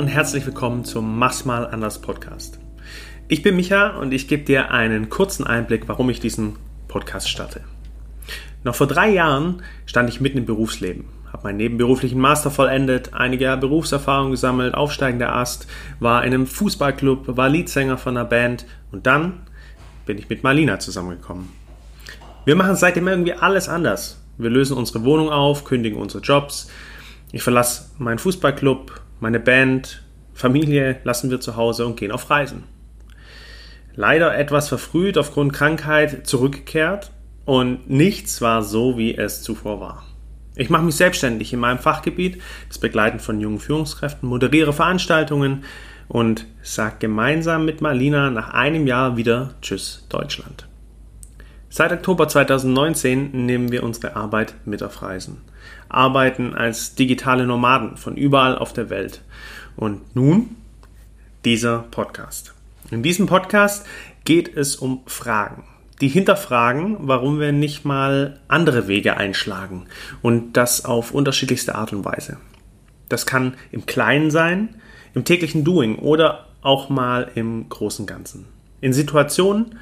und herzlich willkommen zum Mach's mal anders Podcast. Ich bin Micha und ich gebe dir einen kurzen Einblick, warum ich diesen Podcast starte. Noch vor drei Jahren stand ich mitten im Berufsleben, habe meinen nebenberuflichen Master vollendet, einige Jahre Berufserfahrung gesammelt, aufsteigender Ast, war in einem Fußballclub, war Leadsänger von einer Band und dann bin ich mit Marlina zusammengekommen. Wir machen seitdem irgendwie alles anders. Wir lösen unsere Wohnung auf, kündigen unsere Jobs. Ich verlasse meinen Fußballclub, meine Band, Familie lassen wir zu Hause und gehen auf Reisen. Leider etwas verfrüht aufgrund Krankheit zurückgekehrt und nichts war so, wie es zuvor war. Ich mache mich selbstständig in meinem Fachgebiet, das Begleiten von jungen Führungskräften, moderiere Veranstaltungen und sage gemeinsam mit Marlina nach einem Jahr wieder Tschüss Deutschland. Seit Oktober 2019 nehmen wir unsere Arbeit mit auf Reisen, arbeiten als digitale Nomaden von überall auf der Welt. Und nun dieser Podcast. In diesem Podcast geht es um Fragen, die hinterfragen, warum wir nicht mal andere Wege einschlagen und das auf unterschiedlichste Art und Weise. Das kann im Kleinen sein, im täglichen Doing oder auch mal im großen Ganzen. In Situationen,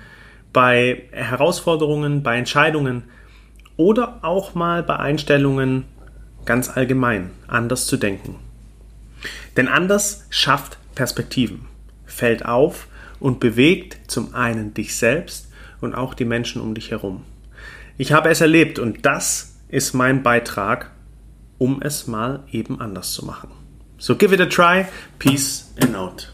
bei Herausforderungen, bei Entscheidungen oder auch mal bei Einstellungen ganz allgemein anders zu denken. Denn anders schafft Perspektiven, fällt auf und bewegt zum einen dich selbst und auch die Menschen um dich herum. Ich habe es erlebt und das ist mein Beitrag, um es mal eben anders zu machen. So give it a try. Peace and out.